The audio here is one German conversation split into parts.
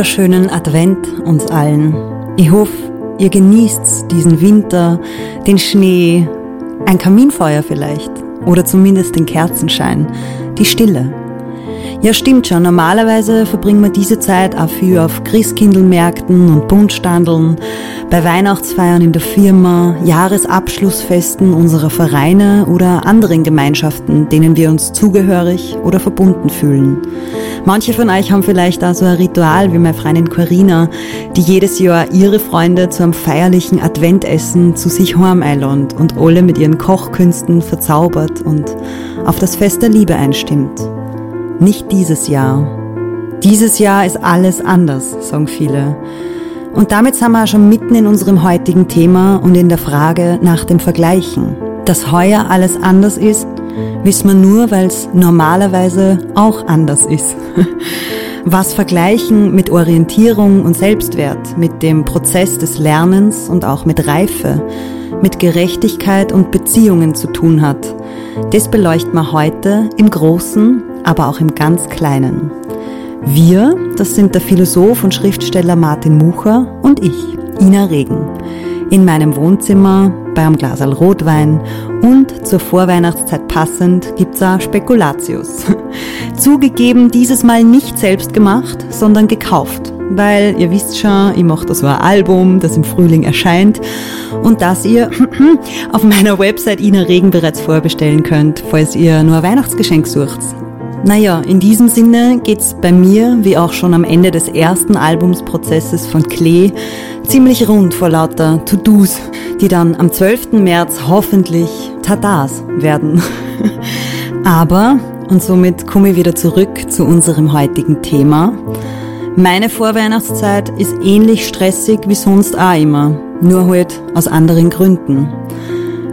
wunderschönen Advent uns allen. Ich hoffe, ihr genießt diesen Winter, den Schnee, ein Kaminfeuer vielleicht oder zumindest den Kerzenschein, die Stille. Ja, stimmt schon. Normalerweise verbringen wir diese Zeit auch viel auf Christkindlmärkten und Buntstandeln, bei Weihnachtsfeiern in der Firma, Jahresabschlussfesten unserer Vereine oder anderen Gemeinschaften, denen wir uns zugehörig oder verbunden fühlen. Manche von euch haben vielleicht auch so ein Ritual wie meine Freundin Corinna, die jedes Jahr ihre Freunde zu einem feierlichen Adventessen zu sich heim einlädt und alle mit ihren Kochkünsten verzaubert und auf das Fest der Liebe einstimmt. Nicht dieses Jahr. Dieses Jahr ist alles anders, sagen viele. Und damit sind wir schon mitten in unserem heutigen Thema und in der Frage nach dem Vergleichen. Dass heuer alles anders ist, wissen wir nur, weil es normalerweise auch anders ist. Was Vergleichen mit Orientierung und Selbstwert, mit dem Prozess des Lernens und auch mit Reife, mit Gerechtigkeit und Beziehungen zu tun hat, das beleuchten wir heute im Großen aber auch im ganz Kleinen. Wir, das sind der Philosoph und Schriftsteller Martin Mucher und ich, Ina Regen. In meinem Wohnzimmer, bei einem Glas Rotwein und zur Vorweihnachtszeit passend gibt's auch Spekulatius. Zugegeben, dieses Mal nicht selbst gemacht, sondern gekauft. Weil ihr wisst schon, ich mache da so ein Album, das im Frühling erscheint und das ihr auf meiner Website Ina Regen bereits vorbestellen könnt, falls ihr nur ein Weihnachtsgeschenk sucht. Naja, in diesem Sinne geht's bei mir, wie auch schon am Ende des ersten Albumsprozesses von Klee, ziemlich rund vor lauter To-Dos, die dann am 12. März hoffentlich Tadas werden. Aber, und somit komme ich wieder zurück zu unserem heutigen Thema, meine Vorweihnachtszeit ist ähnlich stressig wie sonst auch immer, nur halt aus anderen Gründen.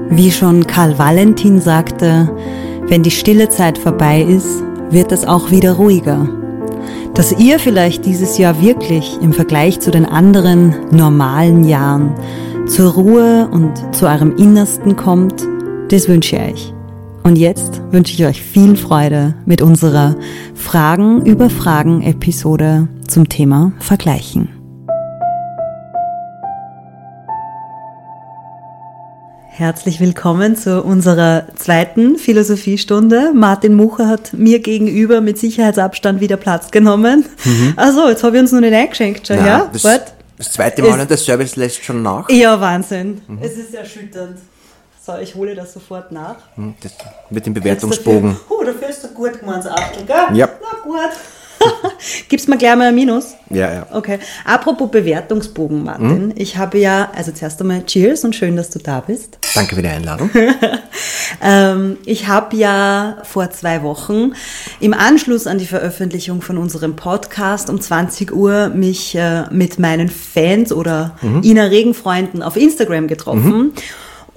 Wie schon Karl Valentin sagte, wenn die stille Zeit vorbei ist, wird es auch wieder ruhiger. Dass ihr vielleicht dieses Jahr wirklich im Vergleich zu den anderen normalen Jahren zur Ruhe und zu eurem Innersten kommt, das wünsche ich euch. Und jetzt wünsche ich euch viel Freude mit unserer Fragen über Fragen Episode zum Thema Vergleichen. Herzlich willkommen zu unserer zweiten Philosophiestunde. Martin Mucher hat mir gegenüber mit Sicherheitsabstand wieder Platz genommen. Mhm. Also, jetzt habe ich uns noch nicht eingeschenkt schon, Nein, ja? Das, das zweite Mal und der Service lässt schon nach. Ja, Wahnsinn. Mhm. Es ist erschütternd. So, ich hole das sofort nach. Mhm, das mit dem Bewertungsbogen. Oh, dafür ist du gut gemeint, Achtel, gell? Ja. Na gut. Gibst mir gleich mal ein Minus? Ja, ja. Okay. Apropos Bewertungsbogen, Martin. Mhm. Ich habe ja, also zuerst einmal Cheers und schön, dass du da bist. Danke für die Einladung. ähm, ich habe ja vor zwei Wochen im Anschluss an die Veröffentlichung von unserem Podcast um 20 Uhr mich äh, mit meinen Fans oder mhm. Ina Regenfreunden auf Instagram getroffen. Mhm.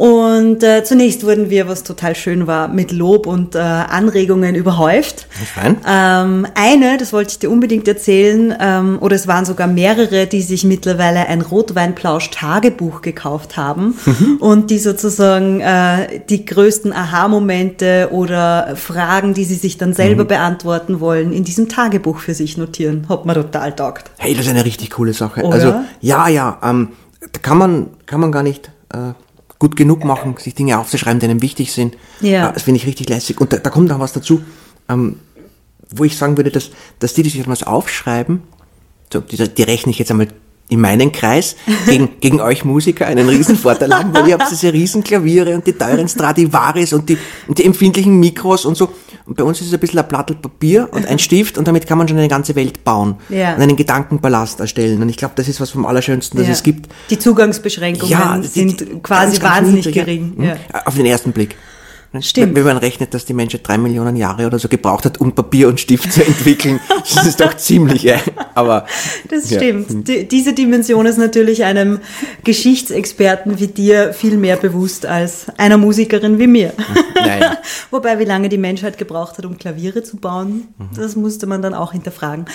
Und äh, zunächst wurden wir, was total schön war, mit Lob und äh, Anregungen überhäuft. Fein. Ähm, eine, das wollte ich dir unbedingt erzählen, ähm, oder es waren sogar mehrere, die sich mittlerweile ein Rotweinplausch-Tagebuch gekauft haben mhm. und die sozusagen äh, die größten Aha-Momente oder Fragen, die sie sich dann selber mhm. beantworten wollen, in diesem Tagebuch für sich notieren. Hat mir total taugt. Hey, das ist eine richtig coole Sache. Oder? Also ja, ja, ähm, da kann man, kann man gar nicht... Äh gut genug machen, sich Dinge aufzuschreiben, die einem wichtig sind. Ja. Äh, das finde ich richtig lässig. Und da, da kommt auch was dazu, ähm, wo ich sagen würde, dass, dass die, die sich etwas aufschreiben, so, die, die rechne ich jetzt einmal in meinen Kreis gegen, gegen euch Musiker einen riesen Vorteil haben, weil ihr habt diese riesen Klaviere und die teuren Stradivaris und die, und die empfindlichen Mikros und so. Und bei uns ist es ein bisschen ein Plattel Papier und ein Stift und damit kann man schon eine ganze Welt bauen ja. und einen Gedankenpalast erstellen. Und ich glaube, das ist was vom Allerschönsten, das ja. es gibt. Die Zugangsbeschränkungen ja, sind die, quasi ganz, ganz wahnsinnig niedrig, gering. Ja. Auf den ersten Blick. Stimmt. Wenn man rechnet, dass die Menschheit drei Millionen Jahre oder so gebraucht hat, um Papier und Stift zu entwickeln, das ist doch ziemlich, äh, aber. Das ja. stimmt. Die, diese Dimension ist natürlich einem Geschichtsexperten wie dir viel mehr bewusst als einer Musikerin wie mir. Naja. Wobei, wie lange die Menschheit gebraucht hat, um Klaviere zu bauen, mhm. das musste man dann auch hinterfragen.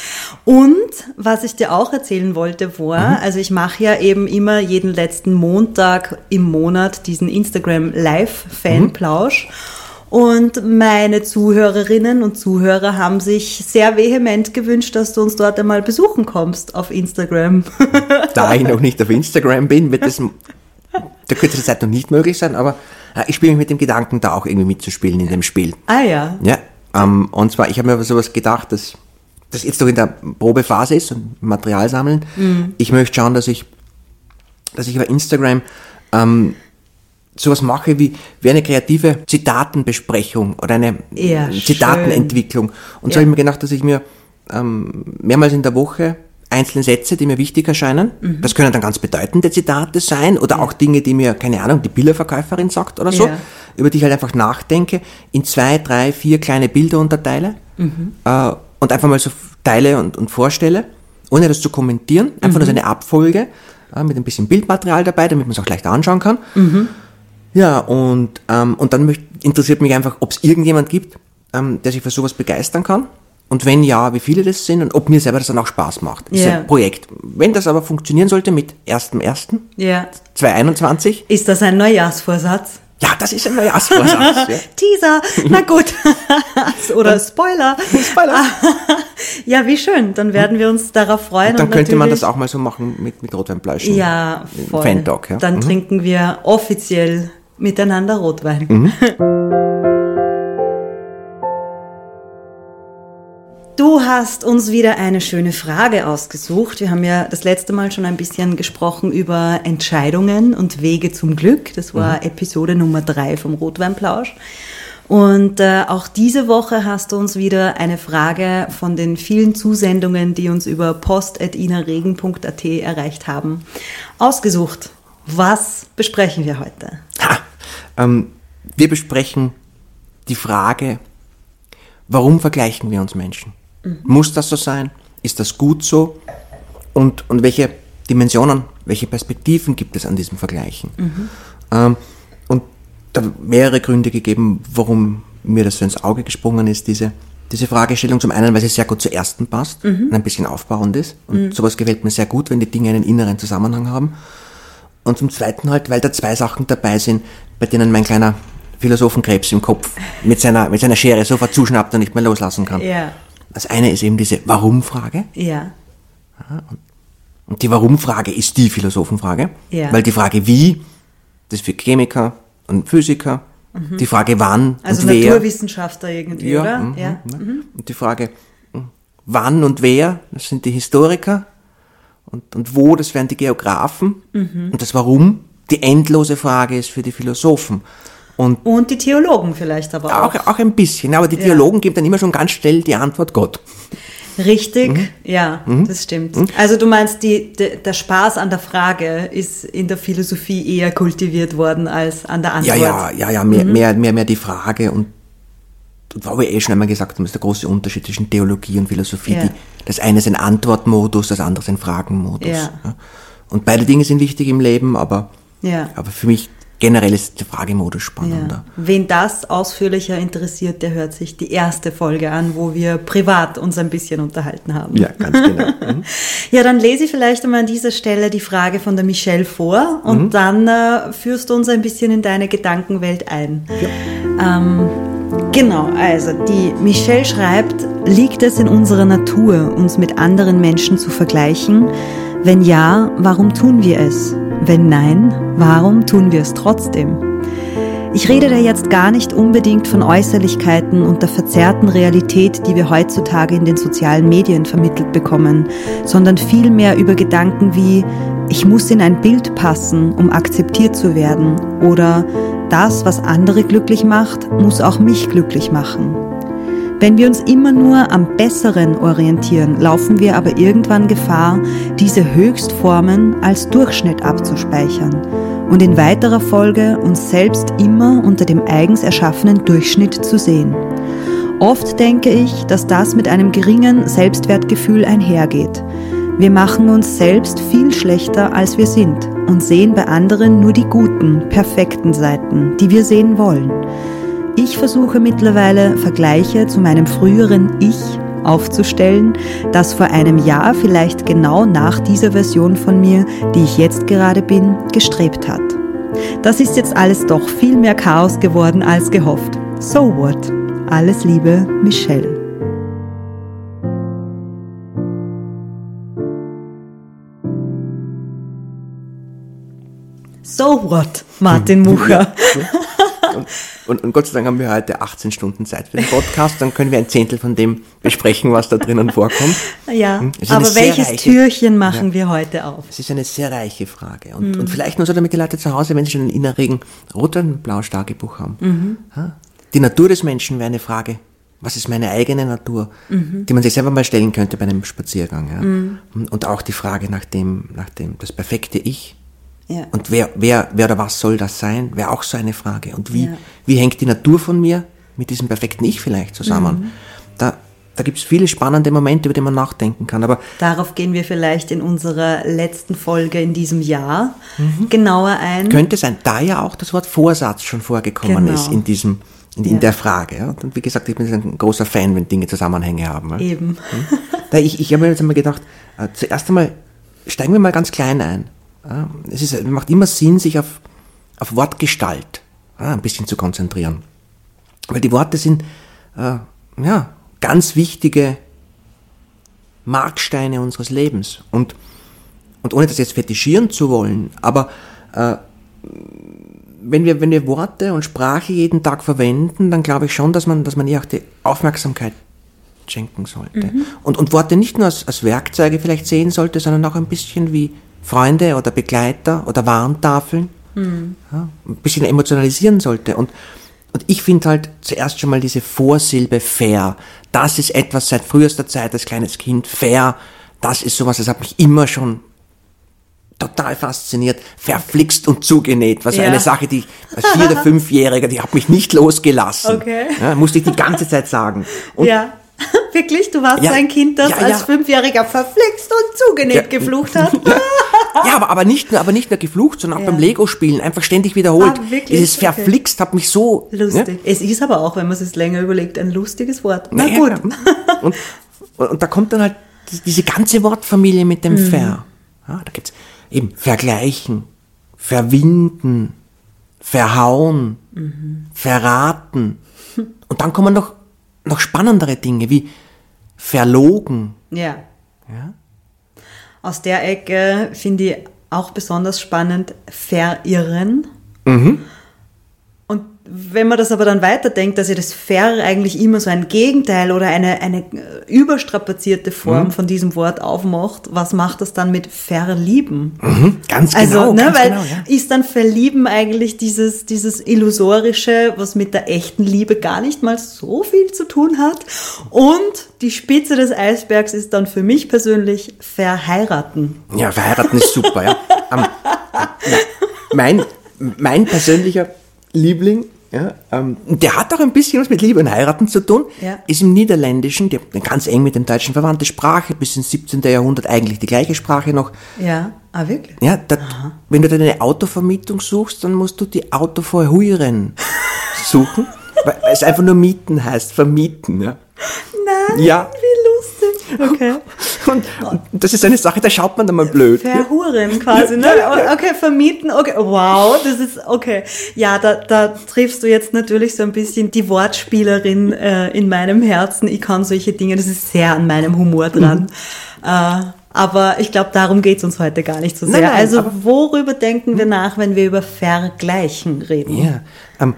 Und was ich dir auch erzählen wollte, war, mhm. also ich mache ja eben immer jeden letzten Montag im Monat diesen Instagram Live Fanplausch. Und meine Zuhörerinnen und Zuhörer haben sich sehr vehement gewünscht, dass du uns dort einmal besuchen kommst auf Instagram. Da ich noch nicht auf Instagram bin, wird das der kürzeste Zeit noch nicht möglich sein, aber äh, ich spiele mich mit dem Gedanken, da auch irgendwie mitzuspielen in dem Spiel. Ah ja. Ja, ähm, und zwar, ich habe mir sowas gedacht, dass das jetzt noch in der Probephase ist und Material sammeln. Mhm. Ich möchte schauen, dass ich, dass ich über Instagram ähm, sowas mache wie, wie eine kreative Zitatenbesprechung oder eine Ja, Zitatenentwicklung. Und so Ja. habe ich mir gedacht, dass ich mir ähm, mehrmals in der Woche einzelne Sätze, die mir wichtig erscheinen, Mhm. das können dann ganz bedeutende Zitate sein oder auch Dinge, die mir, keine Ahnung, die Bilderverkäuferin sagt oder so, Ja. über die ich halt einfach nachdenke, in zwei, drei, vier kleine Bilder unterteile Mhm. äh, und einfach mal so teile und, und vorstelle, ohne das zu kommentieren, einfach Mhm. nur so eine Abfolge äh, mit ein bisschen Bildmaterial dabei, damit man es auch leicht anschauen kann. Mhm. Ja, und, ähm, und dann interessiert mich einfach, ob es irgendjemand gibt, ähm, der sich für sowas begeistern kann. Und wenn ja, wie viele das sind und ob mir selber das dann auch Spaß macht. Das ist ein Projekt. Wenn das aber funktionieren sollte mit 1.1.2021, Ja. Ist das ein Neujahrsvorsatz? ja, das ist ein Neujahrsvorsatz. ja. Teaser, na gut. Oder Spoiler. Spoiler. Ja, wie schön. Dann werden wir uns darauf freuen. Und dann und könnte man das auch mal so machen mit, mit Rotweinbleischen. Ja, voll. Fan-Talk, ja. Dann Mhm. trinken wir offiziell miteinander Rotwein. Mhm. Du hast uns wieder eine schöne Frage ausgesucht. Wir haben ja das letzte Mal schon ein bisschen gesprochen über Entscheidungen und Wege zum Glück. Das war Mhm. Episode Nummer drei vom Rotweinplausch. Und äh, auch diese Woche hast du uns wieder eine Frage von den vielen Zusendungen, die uns über post.inaregen.at erreicht haben, ausgesucht. Was besprechen wir heute? Ha, ähm, wir besprechen die Frage, warum vergleichen wir uns Menschen? Muss das so sein? Ist das gut so? Und, und welche Dimensionen, welche Perspektiven gibt es an diesem Vergleichen? Ähm, und da mehrere Gründe gegeben, warum mir das so ins Auge gesprungen ist, diese, diese Fragestellung. Zum einen, weil sie sehr gut zur ersten passt und ein bisschen aufbauend ist. Und sowas gefällt mir sehr gut, wenn die Dinge einen inneren Zusammenhang haben. Und zum Zweiten halt, weil da zwei Sachen dabei sind, bei denen mein kleiner Philosophenkrebs im Kopf mit seiner, mit seiner Schere sofort zuschnappt und nicht mehr loslassen kann. Ja, Das eine ist eben diese Warum-Frage. ja, Und die Warum-Frage ist die Philosophenfrage. Ja. Weil die Frage wie, das ist für Chemiker und Physiker. Die Frage wann Mhm. also und wer. Naturwissenschaftler irgendwie, Ja, oder? mhm, ja. ne? Und die Frage, hm, wann und wer, das sind die Historiker. Und, und wo, das wären die Geografen. Mhm. Und das Warum, die endlose Frage ist für die Philosophen. Und Und die Theologen vielleicht aber auch. auch, auch ein bisschen, aber die Theologen geben dann immer schon ganz schnell die Antwort Gott. Richtig, Mhm. ja, das stimmt. Also du meinst, die, de, der Spaß an der Frage ist in der Philosophie eher kultiviert worden als an der Ja, Antwort. ja, ja, ja, mehr, mehr, mehr, mehr die Frage und, wo wir eh schon einmal gesagt haben, ist der große Unterschied zwischen Theologie und Philosophie. Ja. Die, das eine ist ein Antwortmodus, das andere ist ein Fragenmodus. Ja. Und beide Dinge sind wichtig im Leben, aber, Ja. aber für mich generell ist der Fragemodus Ja. spannender. Wen das ausführlicher interessiert, der hört sich die erste Folge an, wo wir privat uns ein bisschen unterhalten haben. Ja, ganz genau. Mhm. Ja, dann lese ich vielleicht einmal an dieser Stelle die Frage von der Michelle vor und Mhm. dann äh, führst du uns ein bisschen in deine Gedankenwelt ein. Ähm, genau, also die Michelle schreibt, liegt es in unserer Natur, uns mit anderen Menschen zu vergleichen? Wenn ja, warum tun wir es? Wenn nein, warum tun wir es trotzdem? Ich rede da jetzt gar nicht unbedingt von Äußerlichkeiten und der verzerrten Realität, die wir heutzutage in den sozialen Medien vermittelt bekommen, sondern vielmehr über Gedanken wie, ich muss in ein Bild passen, um akzeptiert zu werden, oder das, was andere glücklich macht, muss auch mich glücklich machen. Wenn wir uns immer nur am Besseren orientieren, laufen wir aber irgendwann Gefahr, diese Höchstformen als Durchschnitt abzuspeichern und in weiterer Folge uns selbst immer unter dem eigens erschaffenen Durchschnitt zu sehen. Oft denke ich, dass das mit einem geringen Selbstwertgefühl einhergeht. Wir machen uns selbst viel schlechter, als wir sind und sehen bei anderen nur die guten, perfekten Seiten, die wir sehen wollen. Ich versuche mittlerweile Vergleiche zu meinem früheren Ich aufzustellen, das vor einem Jahr vielleicht genau nach dieser Version von mir, die ich jetzt gerade bin, gestrebt hat. Das ist jetzt alles doch viel mehr Chaos geworden als gehofft. So what? Alles Liebe, Michelle. So what, Martin Mucher. Und, und, und, Gott sei Dank haben wir heute 18 Stunden Zeit für den Podcast, dann können wir ein Zehntel von dem besprechen, was da drinnen vorkommt. Ja, hm? aber welches reiche, Türchen machen ja, wir heute auf? Es ist eine sehr reiche Frage. Und, mhm. und vielleicht nur so, damit die Leute zu Hause, wenn sie schon einen innerregen Rot- und Blau-Tagebuch haben. Mhm. Die Natur des Menschen wäre eine Frage. Was ist meine eigene Natur, mhm. die man sich selber mal stellen könnte bei einem Spaziergang. Ja? Mhm. Und auch die Frage nach dem, nach dem, das perfekte Ich. Ja. Und wer, wer, wer oder was soll das sein, wäre auch so eine Frage. Und wie, ja. wie hängt die Natur von mir mit diesem perfekten Ich vielleicht zusammen? Mhm. Da, da gibt es viele spannende Momente, über die man nachdenken kann. Aber Darauf gehen wir vielleicht in unserer letzten Folge in diesem Jahr mhm. genauer ein. Könnte sein, da ja auch das Wort Vorsatz schon vorgekommen genau. ist in diesem in, in ja. der Frage. Ja. Und wie gesagt, ich bin ein großer Fan, wenn Dinge Zusammenhänge haben. Ja. Eben. Hm? Da ich ich habe mir jetzt einmal gedacht, äh, zuerst einmal steigen wir mal ganz klein ein. Es ist, macht immer Sinn, sich auf, auf Wortgestalt ein bisschen zu konzentrieren. Weil die Worte sind äh, ja, ganz wichtige Marksteine unseres Lebens. Und, und ohne das jetzt fetischieren zu wollen, aber äh, wenn, wir, wenn wir Worte und Sprache jeden Tag verwenden, dann glaube ich schon, dass man, dass man ihr auch die Aufmerksamkeit schenken sollte. Mhm. Und, und Worte nicht nur als, als Werkzeuge vielleicht sehen sollte, sondern auch ein bisschen wie Freunde oder Begleiter oder Warntafeln mhm. ja, ein bisschen emotionalisieren sollte. Und, und ich finde halt zuerst schon mal diese Vorsilbe fair. Das ist etwas seit frühester Zeit als kleines Kind. Fair, das ist sowas, das hat mich immer schon total fasziniert, verflixt und zugenäht. Was ja. eine Sache, die als Vier- oder Fünfjähriger, die hat mich nicht losgelassen. Okay. Ja, musste ich die ganze Zeit sagen. Und ja. Wirklich? Du warst ja, ein Kind, das ja, als Fünfjähriger verflixt und zugenäht geflucht hat? Ja, aber, aber, nicht nur, aber nicht nur geflucht, sondern auch beim Lego-Spielen einfach ständig wiederholt. Ah, wirklich? Dieses verflixt okay. hat mich so... Lustig. Es ist aber auch, wenn man es länger überlegt, ein lustiges Wort. Na naja, gut. Und, und, da kommt dann halt diese ganze Wortfamilie mit dem mhm. Ver. Ja, da gibt's eben vergleichen, verwinden, verhauen, mhm. verraten. Und dann kommen noch noch spannendere Dinge wie verlogen. Ja. ja? Aus der Ecke finde ich auch besonders spannend verirren. Mhm. Wenn man das aber dann weiterdenkt, dass ja das Ver eigentlich immer so ein Gegenteil oder eine, eine überstrapazierte Form mhm. von diesem Wort aufmacht, was macht das dann mit verlieben? Mhm. Ganz also, genau. Ne, ganz weil genau, ja. ist dann verlieben eigentlich dieses, dieses illusorische, was mit der echten Liebe gar nicht mal so viel zu tun hat. Und die Spitze des Eisbergs ist dann für mich persönlich verheiraten. Ja, verheiraten ist super, ja. Um, mein, mein persönlicher Liebling ja, ähm, der hat auch ein bisschen was mit Liebe und Heiraten zu tun. Ja. Ist im Niederländischen, die ganz eng mit dem Deutschen verwandte Sprache, bis ins 17. Jahrhundert eigentlich die gleiche Sprache noch. Ja, ah wirklich? Ja, dat, wenn du deine Autovermietung suchst, dann musst du die Autoverhuieren suchen, weil es einfach nur mieten heißt, vermieten. Ja. Nein, ja. wie lustig. Okay. Und, und, das ist eine Sache, da schaut man dann mal blöd. Verhuren quasi, ne? Okay, vermieten, okay, wow, das ist, okay. Ja, da, da triffst du jetzt natürlich so ein bisschen die Wortspielerin äh, in meinem Herzen. Ich kann solche Dinge, das ist sehr an meinem Humor dran. Mhm. Äh, aber ich glaube, darum geht's uns heute gar nicht so sehr. Nein, nein, also worüber denken wir nach, wenn wir über Vergleichen reden? Ja, ähm,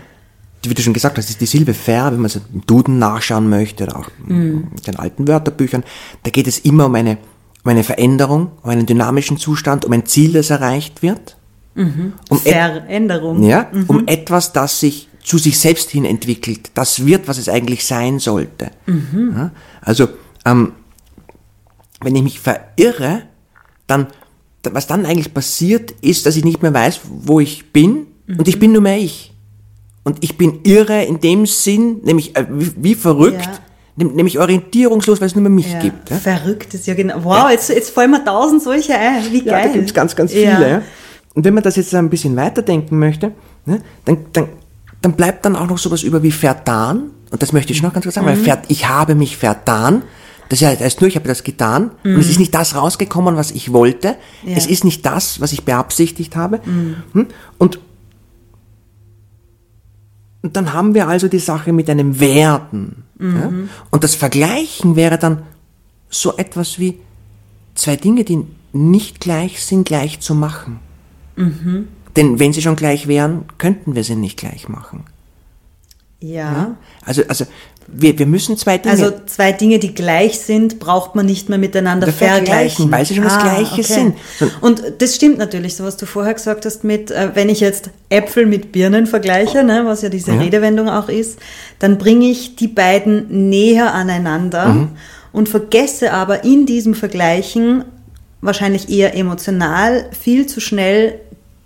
wie du schon gesagt hast, ist die Silbe fair, wenn man so im Duden nachschauen möchte oder auch mhm. in den alten Wörterbüchern, da geht es immer um eine, um eine Veränderung, um einen dynamischen Zustand, um ein Ziel, das erreicht wird. Mhm. Um Veränderung. Ja, mhm. um etwas, das sich zu sich selbst hin entwickelt, das wird, was es eigentlich sein sollte. Mhm. Ja, also, ähm, wenn ich mich verirre, dann, was dann eigentlich passiert, ist, dass ich nicht mehr weiß, wo ich bin, und ich mhm. bin nur mehr ich. Und ich bin irre in dem Sinn, nämlich äh, wie, wie, verrückt, ja. nämlich orientierungslos, weil es nur mehr mich ja. gibt. Ja? Verrückt ist ja genau. Wow, jetzt, jetzt fallen mir tausend solche ein. Wie geil. Ja, da gibt es ganz, ganz viele. Ja. Und wenn man das jetzt ein bisschen weiterdenken möchte, ne, dann, dann, dann bleibt dann auch noch sowas über wie vertan. Und das möchte ich noch ganz kurz sagen, mhm. weil ver, ich habe mich vertan. Das heißt nur, ich habe das getan mhm. und es ist nicht das rausgekommen, was ich wollte. Ja. Es ist nicht das, was ich beabsichtigt habe. Mhm. Hm? Und Und dann haben wir also die Sache mit einem Werden. Ja? Und das Vergleichen wäre dann so etwas wie zwei Dinge, die nicht gleich sind, gleich zu machen. Denn wenn sie schon gleich wären, könnten wir sie nicht gleich machen. Ja. Also, also wir, wir müssen zwei Dinge Also zwei Dinge, die gleich sind, braucht man nicht mehr miteinander Vergleichen, vergleichen. weil sie schon das Gleiche sind. So- Und das stimmt natürlich, so was du vorher gesagt hast mit, äh, wenn ich jetzt Äpfel mit Birnen vergleiche, ne, was ja diese Ja. Redewendung auch ist, dann bringe ich die beiden näher aneinander Mhm. und vergesse aber in diesem Vergleichen wahrscheinlich eher emotional viel zu schnell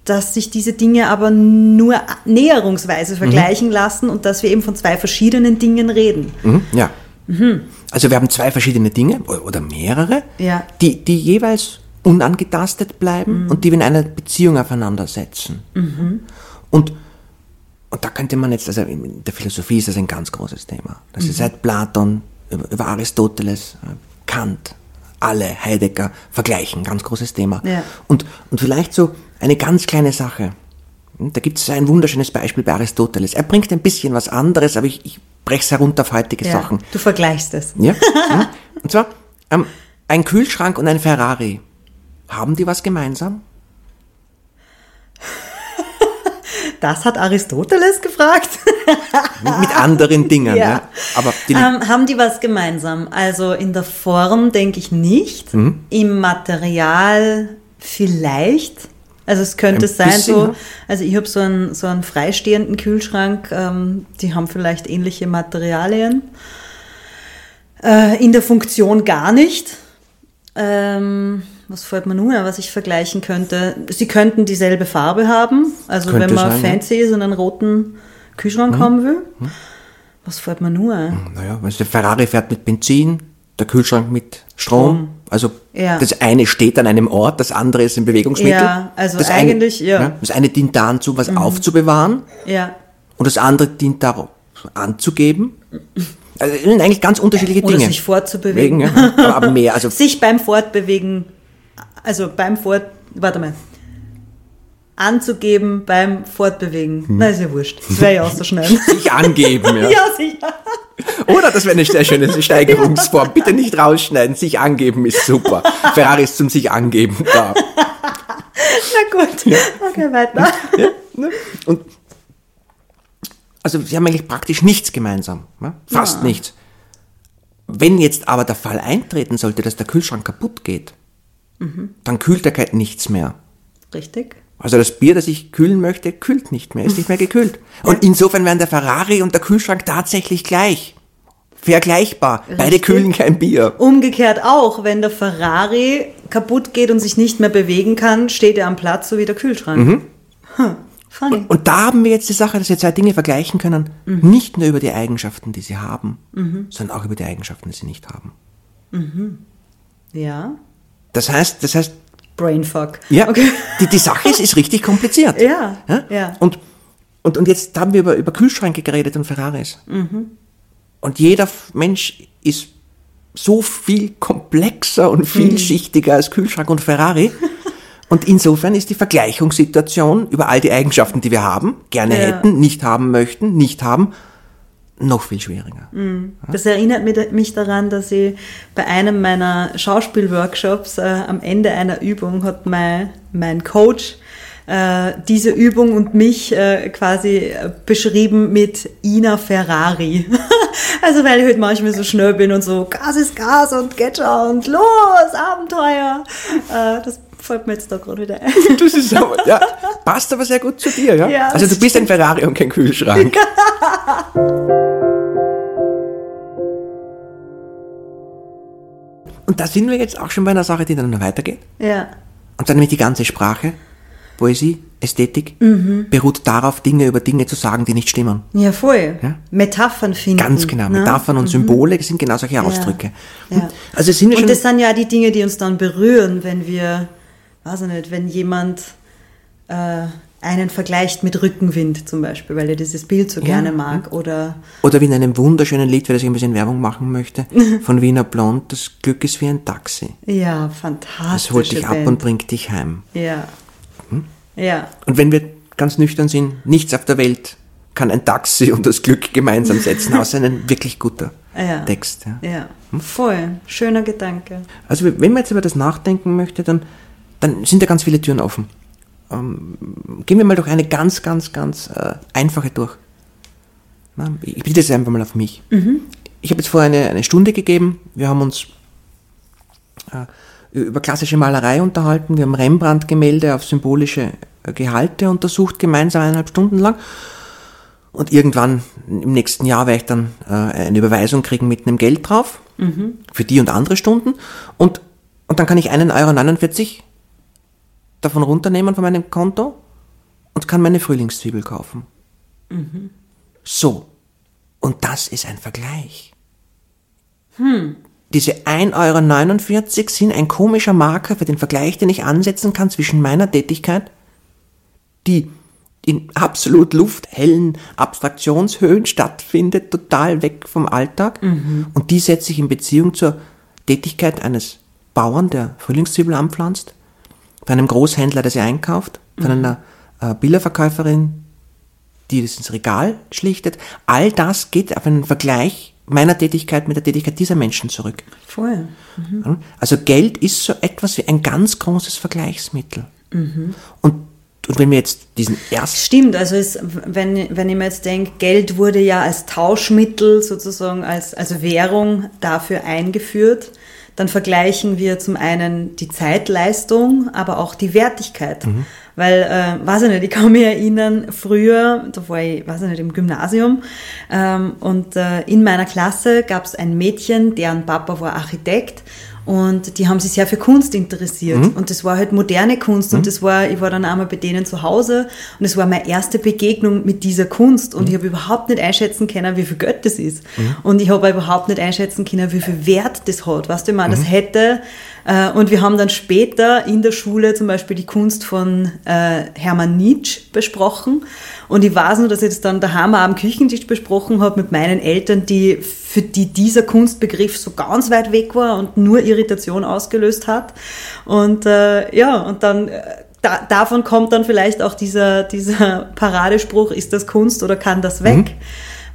dass sich diese Dinge aber nur näherungsweise vergleichen lassen und dass wir eben von zwei verschiedenen Dingen reden. Mhm, ja. Also wir haben zwei verschiedene Dinge oder mehrere, Ja. die, die jeweils unangetastet bleiben und die wir in einer Beziehung aufeinander setzen. Und, und da könnte man jetzt, also in der Philosophie ist das ein ganz großes Thema. Das ist seit Platon, über, über Aristoteles, äh, Kant, alle, Heidegger, vergleichen, ganz großes Thema. Ja. Und, und vielleicht so eine ganz kleine Sache. Da gibt es ein wunderschönes Beispiel bei Aristoteles. Er bringt ein bisschen was anderes, aber ich, ich breche es herunter auf heutige Ja, Sachen. Du vergleichst es. Ja? ja. Und zwar, ähm, ein Kühlschrank und ein Ferrari. Haben die was gemeinsam? Das hat Aristoteles gefragt. Mit anderen Dingen, ja. Ja. Aber die, ähm, haben die was gemeinsam? Also in der Form denke ich nicht. Mhm. Im Material vielleicht. Also es könnte Ein sein, bisschen, so, ja. also ich habe so einen, so einen freistehenden Kühlschrank, ähm, die haben vielleicht ähnliche Materialien. Äh, in der Funktion gar nicht. Ähm, was fällt mir nur, ein, was ich vergleichen könnte? Sie könnten dieselbe Farbe haben. Also Könnte wenn man sein, ja. Mhm. fancy ist und einen roten Kühlschrank haben will. Was fällt mir nur? ein? naja, also der Ferrari fährt mit Benzin, der Kühlschrank mit Strom. Also Ja. das eine steht an einem Ort, das andere ist ein Bewegungsmittel. Ja, also das eigentlich, eine, ja. Mhm. Das eine dient dazu, was aufzubewahren Ja. und das andere dient darum anzugeben. Also das sind eigentlich ganz unterschiedliche Oder Dinge. sich fortzubewegen. Wegen, ja. Aber mehr, also Sich beim Fortbewegen, also beim Fort, warte mal, anzugeben beim Fortbewegen. Na, ist ja wurscht. Das wäre ja auch so schnell. sich angeben. Ja. ja, sicher. Oder das wäre eine sehr schöne Steigerungsform. Bitte nicht rausschneiden. Sich angeben ist super. Ferrari ist zum sich angeben da. Na gut. Okay, weiter. Ne? Und also sie haben eigentlich praktisch nichts gemeinsam. Ne? Fast nichts. Wenn jetzt aber der Fall eintreten sollte, dass der Kühlschrank kaputt geht, dann kühlt er kein nichts mehr. Richtig. Also das Bier, das ich kühlen möchte, kühlt nicht mehr, ist nicht mehr gekühlt. Und insofern wären der Ferrari und der Kühlschrank tatsächlich gleich. Vergleichbar. Beide Richtig. kühlen kein Bier. Umgekehrt auch, wenn der Ferrari kaputt geht und sich nicht mehr bewegen kann, steht er am Platz, so wie der Kühlschrank. Mhm. Hm, funny. Und da haben wir jetzt die Sache, dass wir zwei Dinge vergleichen können, nicht nur über die Eigenschaften, die sie haben, sondern auch über die Eigenschaften, die sie nicht haben. Ja. Das heißt, das heißt, Brainfuck. ja, Okay. die, die Sache ist, ist richtig kompliziert. Ja, ja. Und, und, und jetzt haben wir über, über Kühlschränke geredet und Ferraris. Mhm. Und jeder Mensch ist so viel komplexer und Mhm. vielschichtiger als Kühlschrank und Ferrari. Und insofern ist die Vergleichungssituation über all die Eigenschaften, die wir haben, gerne Ja. hätten, nicht haben möchten, nicht haben, noch viel schwieriger. Das erinnert mich- daran, dass ich bei einem meiner Schauspielworkshops äh, am Ende einer Übung hat mein, mein Coach äh, diese Übung und mich äh, quasi beschrieben mit Ina Ferrari. also weil ich halt manchmal so schnell bin und so Gas ist Gas und schon und los, Abenteuer. Äh, das fällt mir jetzt da gerade wieder ein. Das ist aber, ja, passt aber sehr gut zu dir, ja? Ja, also du bist ein Ferrari und kein Kühlschrank. Und da sind wir jetzt auch schon bei einer Sache, die dann noch weitergeht. Ja. Und zwar nämlich die ganze Sprache, Poesie, Ästhetik, beruht darauf, Dinge über Dinge zu sagen, die nicht stimmen. Ja, voll. Ja? Metaphern finden. Ganz genau. ne? Metaphern und Symbole sind genau solche Ausdrücke. Ja. Also sind wir Und schon. das sind ja die Dinge, die uns dann berühren, wenn wir, weiß ich nicht, wenn jemand äh, einen vergleicht mit Rückenwind zum Beispiel, weil er dieses Bild so gerne mag. Oder Oder wie in einem wunderschönen Lied, für das ich ein bisschen Werbung machen möchte, von Wiener Blond, das Glück ist wie ein Taxi. ja, fantastisch. Das holt dich ab und bringt dich heim. Ja. Hm? Ja. Und wenn wir ganz nüchtern sind, nichts auf der Welt kann ein Taxi und das Glück gemeinsam setzen, außer ein wirklich guter Ja. Text. Ja. Ja, voll. Schöner Gedanke. Also wenn man jetzt über das nachdenken möchte, dann, dann sind da ganz viele Türen offen. Ähm, gehen wir mal durch eine ganz, ganz, ganz äh, einfache durch. Na, ich beziehe das einfach mal auf mich. Ich habe jetzt vorher eine, eine Stunde gegeben. Wir haben uns äh, über klassische Malerei unterhalten. Wir haben Rembrandt-Gemälde auf symbolische äh, Gehalte untersucht, gemeinsam eineinhalb Stunden lang. Und irgendwann im nächsten Jahr werde ich dann äh, eine Überweisung kriegen mit einem Geld drauf. Für die und andere Stunden. Und, und dann kann ich einen Euro 49 davon runternehmen von meinem Konto und kann meine Frühlingszwiebel kaufen. So. Und das ist ein Vergleich. Diese 1,49 Euro sind ein komischer Marker für den Vergleich, den ich ansetzen kann zwischen meiner Tätigkeit, die in absolut lufthellen Abstraktionshöhen stattfindet, total weg vom Alltag. Und die setze ich in Beziehung zur Tätigkeit eines Bauern, der Frühlingszwiebel anpflanzt, von einem Großhändler, der sie einkauft, von einer äh, Bilderverkäuferin, die das ins Regal schlichtet. All das geht auf einen Vergleich meiner Tätigkeit mit der Tätigkeit dieser Menschen zurück. Voll. Also Geld ist so etwas wie ein ganz großes Vergleichsmittel. Und, und wenn wir jetzt diesen ersten Stimmt, also es, wenn, wenn ich mir jetzt denke, Geld wurde ja als Tauschmittel sozusagen, als, als Währung dafür eingeführt, dann vergleichen wir zum einen die Zeitleistung, aber auch die Wertigkeit. Weil, äh, weiß ich nicht, ich kann mich erinnern, früher, da war ich, weiß ich nicht, im Gymnasium, ähm, und äh, in meiner Klasse gab es ein Mädchen, deren Papa war Architekt und die haben sich sehr für Kunst interessiert. Und das war halt moderne Kunst. Und das war, ich war dann einmal bei denen zu Hause und es war meine erste Begegnung mit dieser Kunst. Und ich habe überhaupt nicht einschätzen können, wie viel Geld das ist. Und ich habe überhaupt nicht einschätzen können, wie viel Wert das hat. Weißt du, ich meine, das hätte. Äh, und wir haben dann später in der Schule zum Beispiel die Kunst von äh, Hermann Nietzsche besprochen. Und ich weiß nur, dass ich das dann daheim am Küchentisch besprochen habe mit meinen Eltern, die für die dieser Kunstbegriff so ganz weit weg war und nur Irritation ausgelöst hat. Und äh, ja, und dann äh, da, davon kommt dann vielleicht auch dieser, dieser Paradespruch, ist das Kunst oder kann das weg?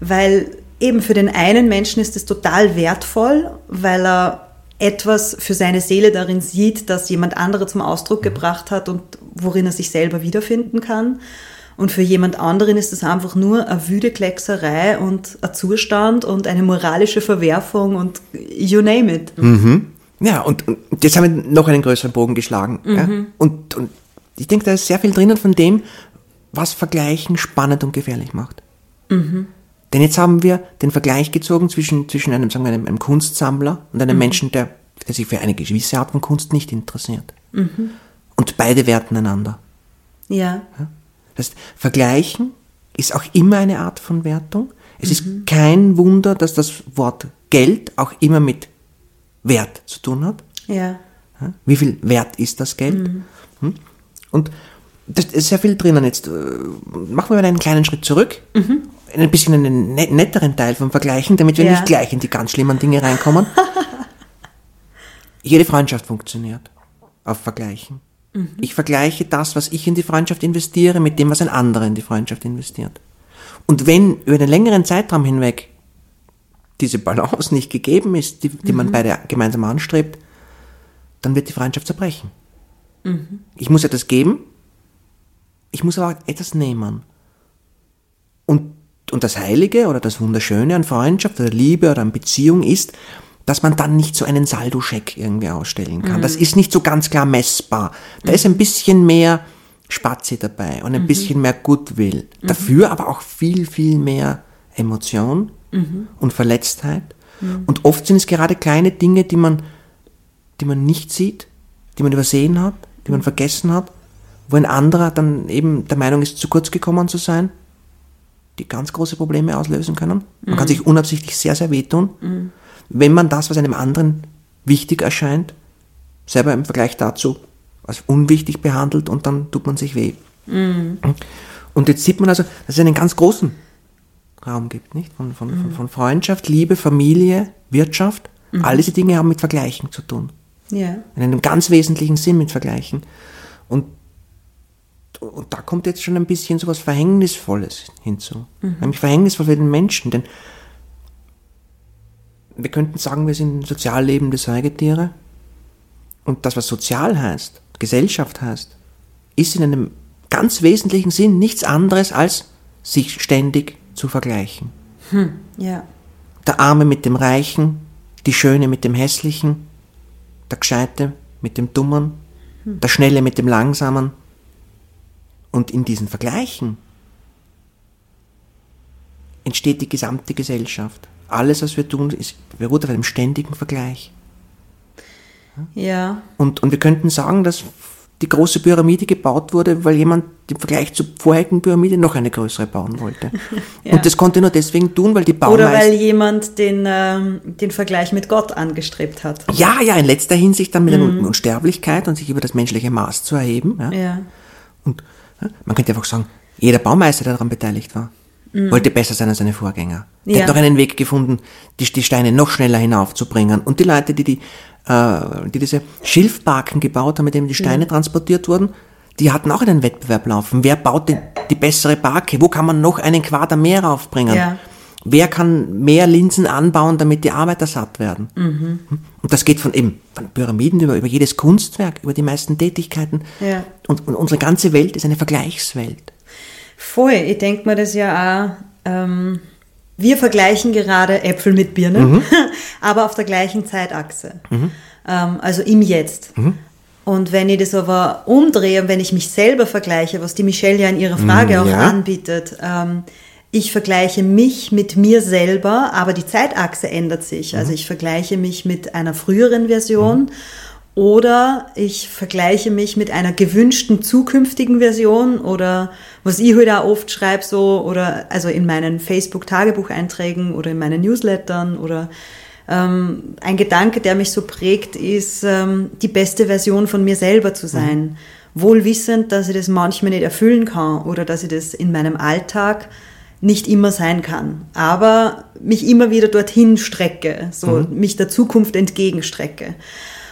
Weil eben für den einen Menschen ist es total wertvoll, weil er etwas für seine Seele darin sieht, das jemand andere zum Ausdruck gebracht hat und worin er sich selber wiederfinden kann. Und für jemand anderen ist es einfach nur eine wüde Kleckserei und ein Zustand und eine moralische Verwerfung und you name it. Ja, und, und jetzt haben wir noch einen größeren Bogen geschlagen. Ja? Und, und ich denke, da ist sehr viel drinnen von dem, was Vergleichen spannend und gefährlich macht. Denn jetzt haben wir den Vergleich gezogen zwischen, zwischen einem, sagen wir, einem, einem Kunstsammler und einem Menschen, der, der sich für eine gewisse Art von Kunst nicht interessiert. Und beide werten einander. Ja. Das heißt, Vergleichen ist auch immer eine Art von Wertung. Es ist kein Wunder, dass das Wort Geld auch immer mit Wert zu tun hat. Ja. Ja? Wie viel wert ist das Geld? Hm? Und da ist sehr viel drinnen. Jetzt äh, machen wir mal einen kleinen Schritt zurück. Ein bisschen einen net netteren Teil vom Vergleichen, damit wir Ja. nicht gleich in die ganz schlimmen Dinge reinkommen. Jede Freundschaft funktioniert auf Vergleichen. Ich vergleiche das, was ich in die Freundschaft investiere, mit dem, was ein anderer in die Freundschaft investiert. Und wenn über einen längeren Zeitraum hinweg diese Balance nicht gegeben ist, die, die man beide gemeinsam anstrebt, dann wird die Freundschaft zerbrechen. Ich muss etwas geben, ich muss aber auch etwas nehmen. Und, und das Heilige oder das Wunderschöne an Freundschaft oder Liebe oder an Beziehung ist, dass man dann nicht so einen Saldoscheck irgendwie ausstellen kann. Das ist nicht so ganz klar messbar. Da ist ein bisschen mehr Spazi dabei und ein bisschen mehr Goodwill. Dafür aber auch viel, viel mehr Emotion und Verletztheit. Und oft sind es gerade kleine Dinge, die man, die man nicht sieht, die man übersehen hat, die man vergessen hat, wo ein anderer dann eben der Meinung ist, zu kurz gekommen zu sein, die ganz große Probleme auslösen können. Man kann sich unabsichtlich sehr, sehr wehtun, wenn man das, was einem anderen wichtig erscheint, selber im Vergleich dazu als unwichtig behandelt und dann tut man sich weh. Und jetzt sieht man also, dass es einen ganz großen Raum gibt, nicht? Von, von, von, von Freundschaft, Liebe, Familie, Wirtschaft. All diese Dinge haben mit Vergleichen zu tun Ja. in einem ganz wesentlichen Sinn mit Vergleichen. Und und da kommt jetzt schon ein bisschen so was Verhängnisvolles hinzu. Mhm. Nämlich verhängnisvoll für den Menschen, denn wir könnten sagen, wir sind sozial lebende Säugetiere. Und das, was sozial heißt, Gesellschaft heißt, ist in einem ganz wesentlichen Sinn nichts anderes als sich ständig zu vergleichen. Hm, ja. Der Arme mit dem Reichen, die Schöne mit dem Hässlichen, der Gescheite mit dem Dummen, hm. der Schnelle mit dem Langsamen. Und in diesen Vergleichen entsteht die gesamte Gesellschaft. Alles, was wir tun, ist, beruht auf einem ständigen Vergleich. Ja. Und, und wir könnten sagen, dass die große Pyramide gebaut wurde, weil jemand im Vergleich zur vorherigen Pyramide noch eine größere bauen wollte. ja. Und das konnte nur deswegen tun, weil die Baumeister... Oder weil jemand den, ähm, den Vergleich mit Gott angestrebt hat. Ja, ja, in letzter Hinsicht dann mit mhm. der Unsterblichkeit und sich über das menschliche Maß zu erheben. Ja. ja. Und ja, man könnte einfach sagen, jeder Baumeister, der daran beteiligt war, mhm. wollte besser sein als seine Vorgänger. Der ja. hat doch einen Weg gefunden, die, die Steine noch schneller hinaufzubringen. Und die Leute, die die äh, die diese Schilfbarken gebaut haben, mit denen die Steine ja. transportiert wurden, die hatten auch einen Wettbewerb laufen. Wer baut die, die bessere Barke? Wo kann man noch einen Quader mehr raufbringen? Ja. Wer kann mehr Linsen anbauen, damit die Arbeiter satt werden? Mhm. Und das geht von eben von Pyramiden über, über jedes Kunstwerk, über die meisten Tätigkeiten. Ja. Und, und unsere ganze Welt ist eine Vergleichswelt. Voll, ich denke mir das ja auch. Ähm wir vergleichen gerade Äpfel mit Birnen, mhm. aber auf der gleichen Zeitachse. Mhm. Ähm, also im Jetzt. Mhm. Und wenn ich das aber umdrehe und wenn ich mich selber vergleiche, was die Michelle ja in ihrer Frage auch ja. anbietet, ähm, ich vergleiche mich mit mir selber, aber die Zeitachse ändert sich. Also ich vergleiche mich mit einer früheren Version oder ich vergleiche mich mit einer gewünschten zukünftigen Version oder was ich heute halt auch oft schreibe, so, oder also in meinen Facebook-Tagebucheinträgen oder in meinen Newslettern oder ähm, ein Gedanke, der mich so prägt, ist, ähm, die beste Version von mir selber zu sein. Mhm. Wohl wissend, dass ich das manchmal nicht erfüllen kann oder dass ich das in meinem Alltag nicht immer sein kann. Aber mich immer wieder dorthin strecke, so mhm. mich der Zukunft entgegenstrecke.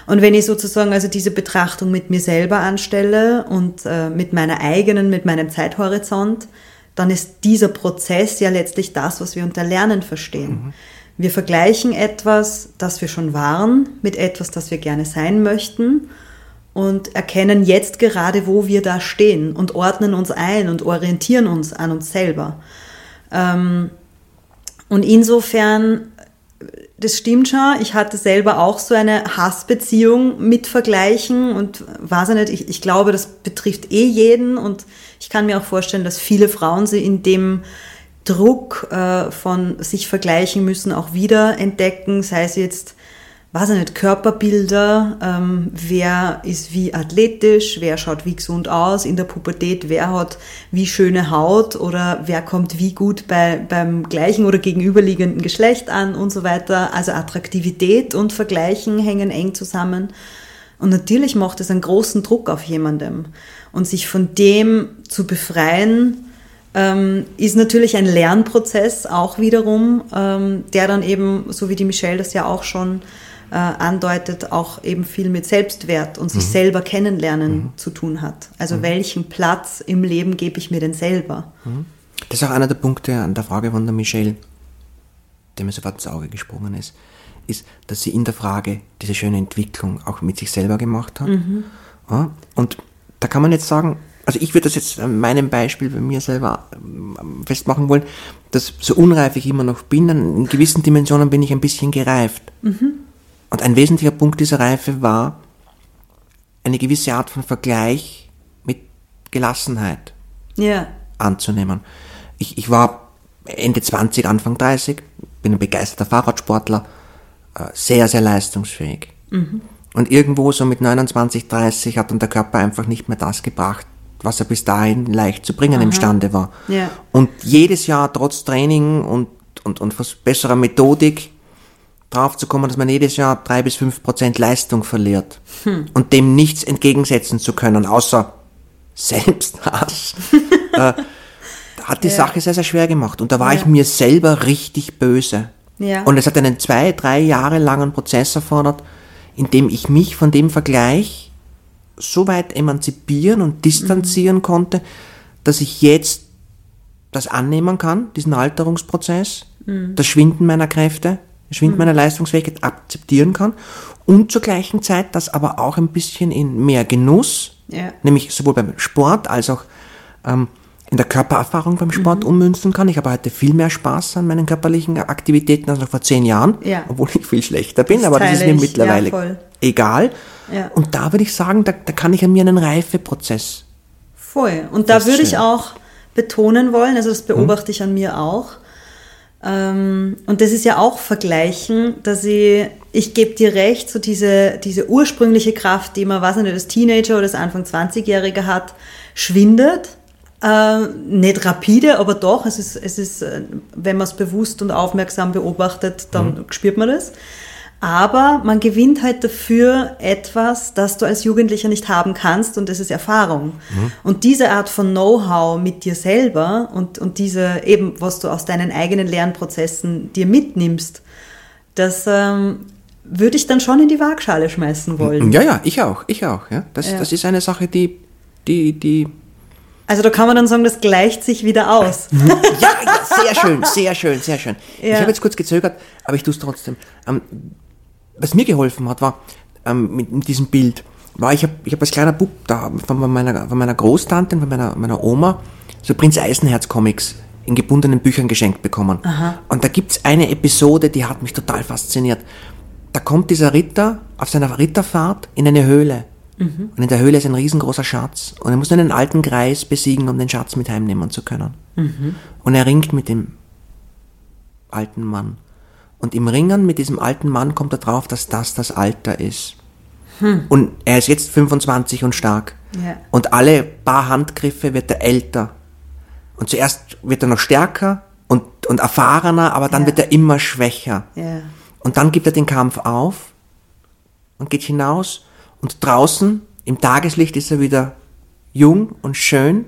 Und wenn ich sozusagen also diese Betrachtung mit mir selber anstelle und äh, mit meiner eigenen, mit meinem Zeithorizont, dann ist dieser Prozess ja letztlich das, was wir unter Lernen verstehen. Mhm. Wir vergleichen etwas, das wir schon waren, mit etwas, das wir gerne sein möchten und erkennen jetzt gerade, wo wir da stehen und ordnen uns ein und orientieren uns an uns selber. Ähm, und insofern das stimmt schon. Ich hatte selber auch so eine Hassbeziehung mit Vergleichen und weiß ich nicht, ich, ich glaube, das betrifft eh jeden und ich kann mir auch vorstellen, dass viele Frauen sie in dem Druck äh, von sich vergleichen müssen auch wieder entdecken, sei es jetzt weiß ich nicht, Körperbilder, ähm, wer ist wie athletisch, wer schaut wie gesund aus in der Pubertät, wer hat wie schöne Haut oder wer kommt wie gut bei, beim gleichen oder gegenüberliegenden Geschlecht an und so weiter. Also Attraktivität und Vergleichen hängen eng zusammen. Und natürlich macht es einen großen Druck auf jemandem. Und sich von dem zu befreien, ähm, ist natürlich ein Lernprozess auch wiederum, ähm, der dann eben, so wie die Michelle das ja auch schon äh, andeutet, auch eben viel mit Selbstwert und sich mhm. selber kennenlernen mhm. zu tun hat. Also mhm. welchen Platz im Leben gebe ich mir denn selber? Mhm. Das ist auch einer der Punkte an der Frage von der Michelle, der mir sofort ins Auge gesprungen ist, ist, dass sie in der Frage diese schöne Entwicklung auch mit sich selber gemacht hat. Mhm. Ja, und da kann man jetzt sagen, also ich würde das jetzt an meinem Beispiel bei mir selber ähm, festmachen wollen, dass so unreif ich immer noch bin, in gewissen Dimensionen bin ich ein bisschen gereift. Mhm. Und ein wesentlicher Punkt dieser Reife war eine gewisse Art von Vergleich mit Gelassenheit ja. anzunehmen. Ich, ich war Ende 20, Anfang 30, bin ein begeisterter Fahrradsportler, äh, sehr, sehr leistungsfähig. Mhm. Und irgendwo so mit 29, 30 hat dann der Körper einfach nicht mehr das gebracht, was er bis dahin leicht zu bringen Aha. imstande war. Ja. Und jedes Jahr trotz Training und, und, und besserer Methodik drauf zu kommen, dass man jedes Jahr drei bis fünf Prozent Leistung verliert hm. und dem nichts entgegensetzen zu können, außer Selbsthass, äh, hat die ja. Sache sehr, sehr schwer gemacht. Und da war ja. ich mir selber richtig böse. Ja. Und es hat einen zwei, drei Jahre langen Prozess erfordert, in dem ich mich von dem Vergleich so weit emanzipieren und distanzieren konnte, dass ich jetzt das annehmen kann, diesen Alterungsprozess, das Schwinden meiner Kräfte, das Schwinden meiner Leistungsfähigkeit akzeptieren kann und zur gleichen Zeit das aber auch ein bisschen in mehr Genuss, Ja. nämlich sowohl beim Sport als auch ähm, in der Körpererfahrung beim Sport ummünzen kann. Ich habe heute viel mehr Spaß an meinen körperlichen Aktivitäten als noch vor zehn Jahren, Ja. obwohl ich viel schlechter bin, Das aber das ist mir ich. mittlerweile Ja, egal. Und da würde ich sagen, da, da kann ich an mir einen Reifeprozess. Voll. Und da würde ich auch betonen wollen, also das beobachte ich an mir auch. Ähm, und das ist ja auch Vergleichen, dass ich, ich gebe dir recht, so diese, diese ursprüngliche Kraft, die man, weiß ich nicht, das Teenager oder das Anfang 20-Jährige hat, schwindet. Äh, nicht rapide, aber doch, es ist, es ist, äh, wenn man es bewusst und aufmerksam beobachtet, dann spürt man das. Aber man gewinnt halt dafür etwas, das du als Jugendlicher nicht haben kannst und das ist Erfahrung. Und diese Art von Know-how mit dir selber und, und diese eben, was du aus deinen eigenen Lernprozessen dir mitnimmst, das ähm, würde ich dann schon in die Waagschale schmeißen wollen. Ja, ja, ich auch, ich auch. Ja. Das, Ja. das ist eine Sache, die, die, die Also da kann man dann sagen, das gleicht sich wieder aus. Ja, ja, sehr schön, sehr schön, sehr schön. Ja. Ich habe jetzt kurz gezögert, aber ich tue es trotzdem. Ähm, was mir geholfen hat, war ähm, mit, mit diesem Bild, war ich habe ich hab als kleiner Bub da von meiner, von meiner Großtante, von meiner, meiner Oma, so Prinz Eisenherz Comics in gebundenen Büchern geschenkt bekommen. Und da gibt's eine Episode, die hat mich total fasziniert. Da kommt dieser Ritter auf seiner Ritterfahrt in eine Höhle. Und in der Höhle ist ein riesengroßer Schatz. Und er muss nur einen alten Greis besiegen, um den Schatz mit heimnehmen zu können. Und er ringt mit dem alten Mann. Und im Ringen mit diesem alten Mann kommt er drauf, dass das das Alter ist. Und er ist jetzt 25 und stark. Ja. Und alle paar Handgriffe wird er älter. Und zuerst wird er noch stärker und, und erfahrener, aber dann Ja. wird er immer schwächer. Ja. Und dann gibt er den Kampf auf und geht hinaus. Und draußen im Tageslicht ist er wieder jung und schön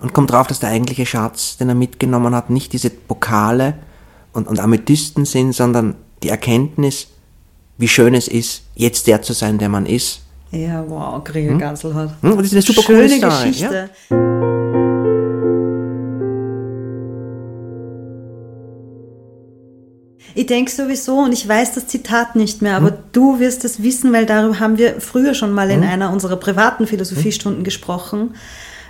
und kommt drauf, dass der eigentliche Schatz, den er mitgenommen hat, nicht diese Pokale und, und Amethysten sind, sondern die Erkenntnis, wie schön es ist, jetzt der zu sein, der man ist. Ja, wow, Gregor Gansel hat. Hm, das ist eine super Schöne coole Geschichte. Ich denke sowieso, und ich weiß das Zitat nicht mehr, aber Hm? du wirst es wissen, weil darüber haben wir früher schon mal Hm? in einer unserer privaten Philosophiestunden gesprochen,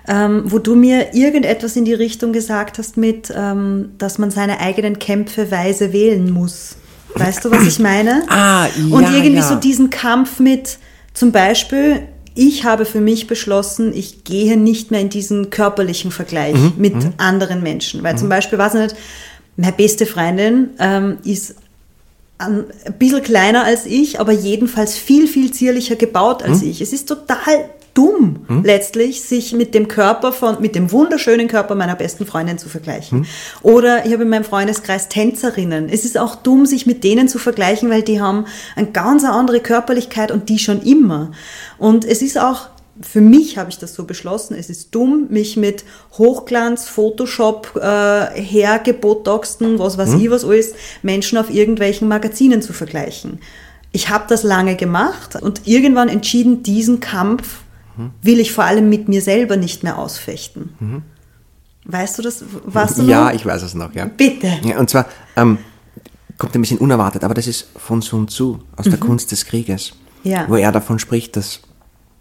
ähm, wo du mir irgendetwas in die Richtung gesagt hast mit, ähm, dass man seine eigenen Kämpfe weise wählen muss. Weißt du, was ich meine? Ah, Und ja, irgendwie ja. so diesen Kampf mit, zum Beispiel, ich habe für mich beschlossen, ich gehe nicht mehr in diesen körperlichen Vergleich Mhm, mit anderen Menschen. Weil zum Beispiel, weiß ich nicht, meine beste Freundin ähm, ist ein bisschen kleiner als ich, aber jedenfalls viel, viel zierlicher gebaut als ich. Es ist total dumm, letztlich, sich mit dem Körper von, mit dem wunderschönen Körper meiner besten Freundin zu vergleichen. Oder ich habe in meinem Freundeskreis Tänzerinnen. Es ist auch dumm, sich mit denen zu vergleichen, weil die haben eine ganz andere Körperlichkeit und die schon immer. Und es ist auch für mich habe ich das so beschlossen. Es ist dumm, mich mit Hochglanz, Photoshop, äh, hergebotoxten, was weiß ich was alles, Menschen auf irgendwelchen Magazinen zu vergleichen. Ich habe das lange gemacht und irgendwann entschieden, diesen Kampf will ich vor allem mit mir selber nicht mehr ausfechten. Weißt du das? Warst du Ja, noch? ich weiß es noch, ja. Bitte. Ja, und zwar ähm, kommt ein bisschen unerwartet, aber das ist von Sun Tzu aus der Kunst des Krieges, Mhm. Ja. wo er davon spricht, dass